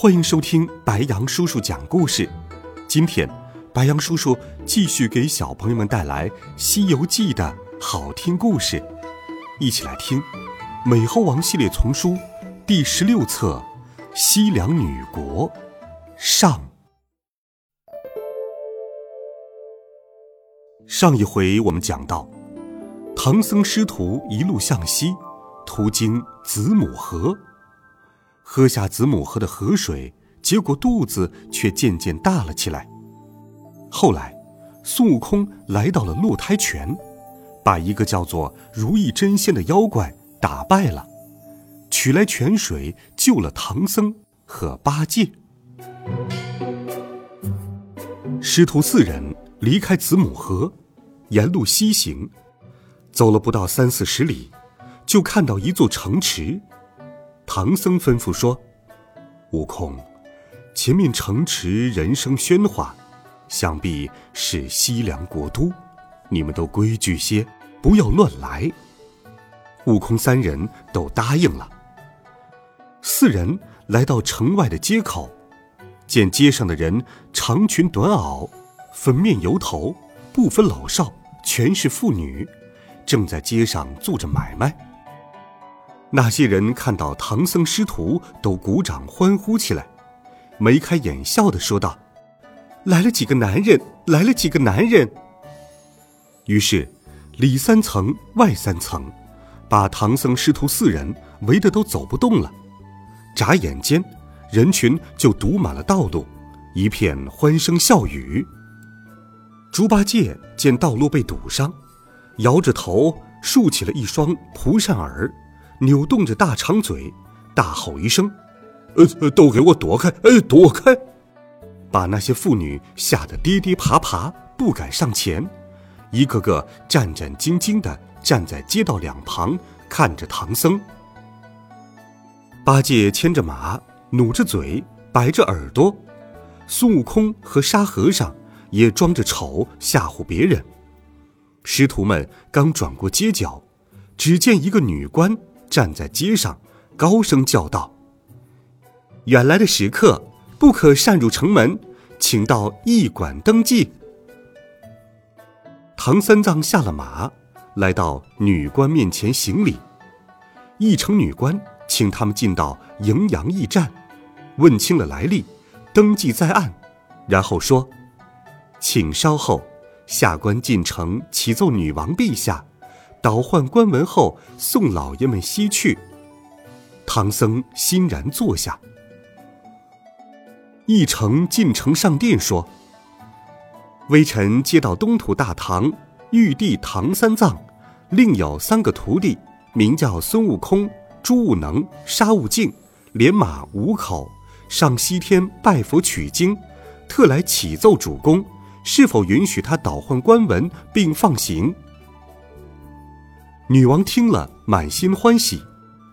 欢迎收听白杨叔叔讲故事。今天，白杨叔叔继续给小朋友们带来《西游记》的好听故事，一起来听《美猴王》系列丛书第十六册《西凉女国》上。上一回我们讲到，唐僧师徒一路向西，途经子母河。喝下子母河的河水，结果肚子却渐渐大了起来。后来，孙悟空来到了鹿胎泉，把一个叫做如意真仙的妖怪打败了，取来泉水救了唐僧和八戒。师徒四人离开子母河，沿路西行，走了不到三四十里，就看到一座城池。唐僧吩咐说：“悟空，前面城池人声喧哗，想必是西凉国都，你们都规矩些，不要乱来。”悟空三人都答应了。四人来到城外的街口，见街上的人长裙短袄，粉面油头，不分老少，全是妇女，正在街上做着买卖。那些人看到唐僧师徒，都鼓掌欢呼起来，眉开眼笑的说道：“来了几个男人，来了几个男人。”于是，里三层外三层，把唐僧师徒四人围得都走不动了。眨眼间，人群就堵满了道路，一片欢声笑语。猪八戒见道路被堵上，摇着头，竖起了一双蒲扇耳。扭动着大长嘴，大吼一声：“呃，都给我躲开！哎，躲开！”把那些妇女吓得跌跌爬爬，不敢上前，一个个战战兢兢地站在街道两旁，看着唐僧。八戒牵着马，努着嘴，摆着耳朵；孙悟空和沙和尚也装着丑吓唬别人。师徒们刚转过街角，只见一个女官。站在街上，高声叫道：“远来的食客不可擅入城门，请到驿馆登记。”唐三藏下了马，来到女官面前行礼。驿城女官请他们进到荥阳驿站，问清了来历，登记在案，然后说：“请稍后，下官进城启奏女王陛下。”倒换官文后，送老爷们西去。唐僧欣然坐下。一城进城上殿说：“微臣接到东土大唐玉帝唐三藏，另有三个徒弟，名叫孙悟空、朱悟能、沙悟净，连马五口，上西天拜佛取经，特来启奏主公，是否允许他倒换官文并放行？”女王听了，满心欢喜，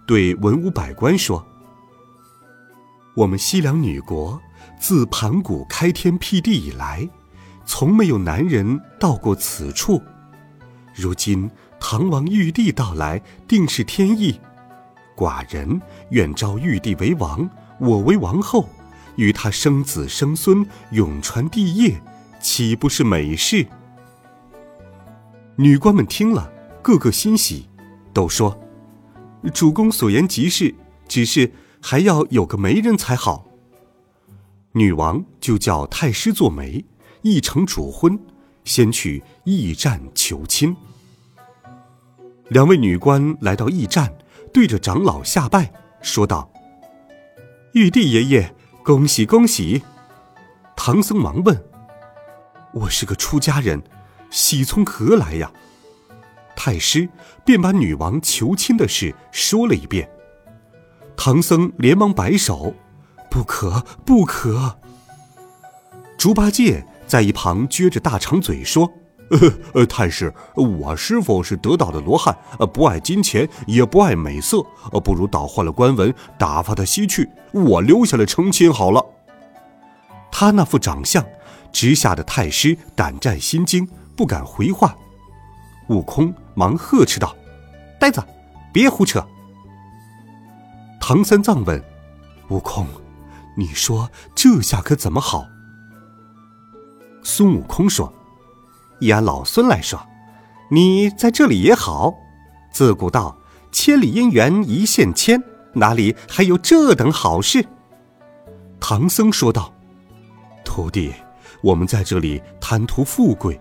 对文武百官说：“我们西凉女国自盘古开天辟地以来，从没有男人到过此处。如今唐王玉帝到来，定是天意。寡人愿招玉帝为王，我为王后，与他生子生孙，永传帝业，岂不是美事？”女官们听了。个个欣喜，都说：“主公所言极是，只是还要有个媒人才好。”女王就叫太师做媒，一成主婚，先去驿站求亲。两位女官来到驿站，对着长老下拜，说道：“玉帝爷爷，恭喜恭喜！”唐僧忙问：“我是个出家人，喜从何来呀？”太师便把女王求亲的事说了一遍。唐僧连忙摆手：“不可，不可！”猪八戒在一旁撅着大长嘴说：“呃呃，太师，我师傅是得道的罗汉，不爱金钱，也不爱美色，不如倒换了官文，打发他西去，我留下来成亲好了。”他那副长相，直吓得太师胆战心惊，不敢回话。悟空忙呵斥道：“呆子，别胡扯！”唐三藏问：“悟空，你说这下可怎么好？”孙悟空说：“以俺老孙来说，你在这里也好。自古道，千里姻缘一线牵，哪里还有这等好事？”唐僧说道：“徒弟，我们在这里贪图富贵。”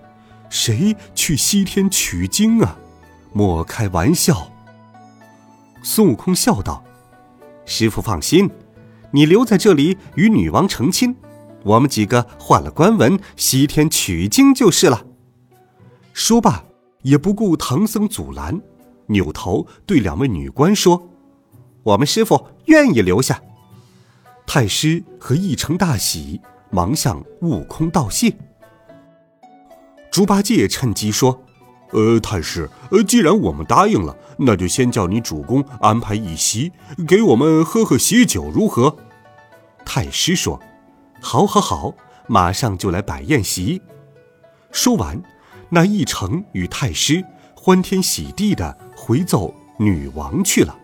谁去西天取经啊？莫开玩笑。孙悟空笑道：“师傅放心，你留在这里与女王成亲，我们几个换了官文，西天取经就是了。”说罢，也不顾唐僧阻拦，扭头对两位女官说：“我们师傅愿意留下。”太师和一成大喜，忙向悟空道谢。猪八戒趁机说：“呃，太师，呃，既然我们答应了，那就先叫你主公安排一席，给我们喝喝喜酒，如何？”太师说：“好，好，好，马上就来摆宴席。”说完，那一成与太师欢天喜地的回奏女王去了。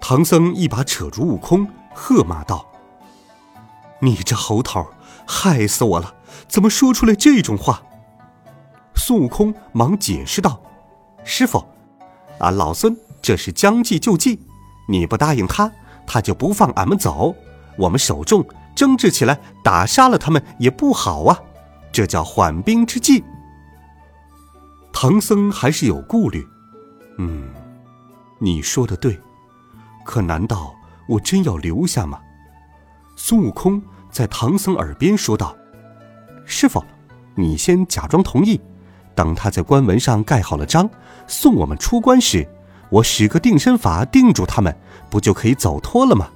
唐僧一把扯住悟空，喝骂道：“你这猴头，害死我了！”怎么说出来这种话？孙悟空忙解释道：“师傅，俺老孙这是将计就计，你不答应他，他就不放俺们走。我们手重，争执起来，打杀了他们也不好啊，这叫缓兵之计。”唐僧还是有顾虑，嗯，你说的对，可难道我真要留下吗？孙悟空在唐僧耳边说道。师傅，你先假装同意，等他在官文上盖好了章，送我们出关时，我使个定身法定住他们，不就可以走脱了吗？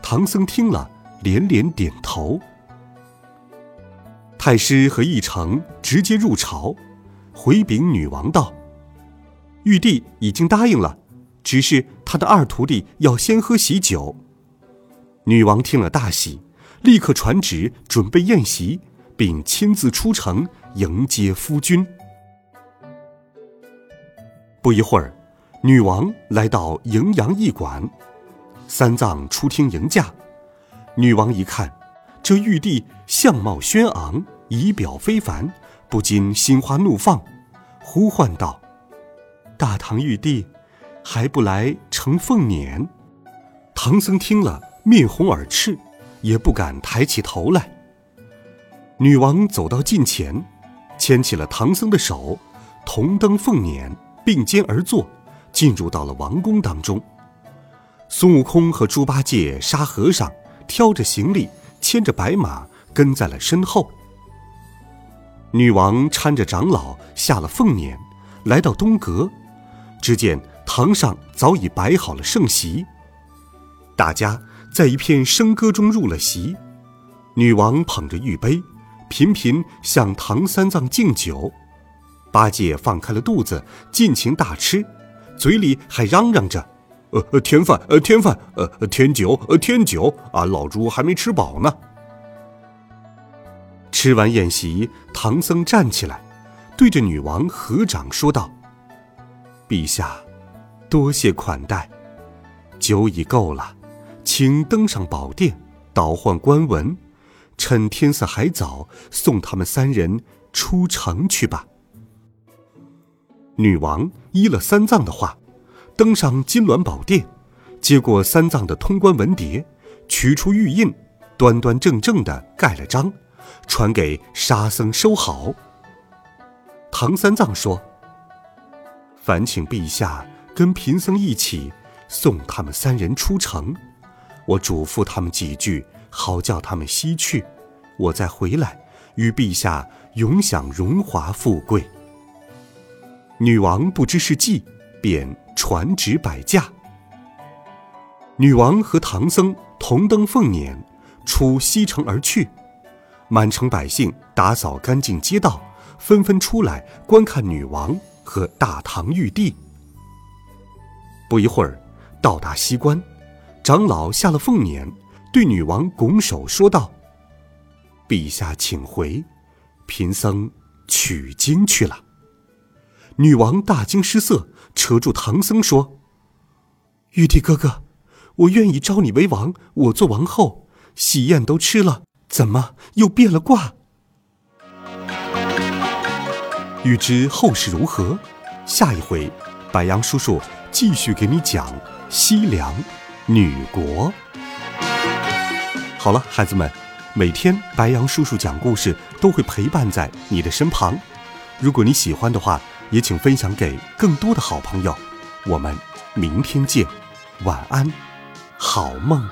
唐僧听了，连连点头。太师和义成直接入朝，回禀女王道：“玉帝已经答应了，只是他的二徒弟要先喝喜酒。”女王听了大喜。立刻传旨准备宴席，并亲自出城迎接夫君。不一会儿，女王来到荥阳驿馆，三藏出厅迎驾。女王一看，这玉帝相貌轩昂，仪表非凡，不禁心花怒放，呼唤道：“大唐玉帝，还不来承凤辇？”唐僧听了，面红耳赤。也不敢抬起头来。女王走到近前，牵起了唐僧的手，同登凤辇，并肩而坐，进入到了王宫当中。孙悟空和猪八戒、沙和尚挑着行李，牵着白马跟在了身后。女王搀着长老下了凤辇，来到东阁，只见堂上早已摆好了盛席，大家。在一片笙歌中入了席，女王捧着玉杯，频频向唐三藏敬酒。八戒放开了肚子，尽情大吃，嘴里还嚷嚷着：“呃呃，添饭，呃添饭，呃添酒，呃添酒，俺老猪还没吃饱呢。”吃完宴席，唐僧站起来，对着女王合掌说道：“陛下，多谢款待，酒已够了。”请登上宝殿，倒换官文，趁天色还早，送他们三人出城去吧。女王依了三藏的话，登上金銮宝殿，接过三藏的通关文牒，取出玉印，端端正正的盖了章，传给沙僧收好。唐三藏说：“烦请陛下跟贫僧一起送他们三人出城。”我嘱咐他们几句，好叫他们西去，我再回来，与陛下永享荣华富贵。女王不知是计，便传旨摆驾。女王和唐僧同登凤辇，出西城而去。满城百姓打扫干净街道，纷纷出来观看女王和大唐玉帝。不一会儿，到达西关，长老下了凤辇，对女王拱手说道：“陛下请回，贫僧取经去了。”女王大惊失色，扯住唐僧说：“玉帝哥哥，我愿意招你为王，我做王后，喜宴都吃了。”怎么又变了卦？欲知后事如何，下一回，白杨叔叔继续给你讲西凉女国。好了，孩子们，每天白羊叔叔讲故事都会陪伴在你的身旁。如果你喜欢的话，也请分享给更多的好朋友。我们明天见，晚安，好梦。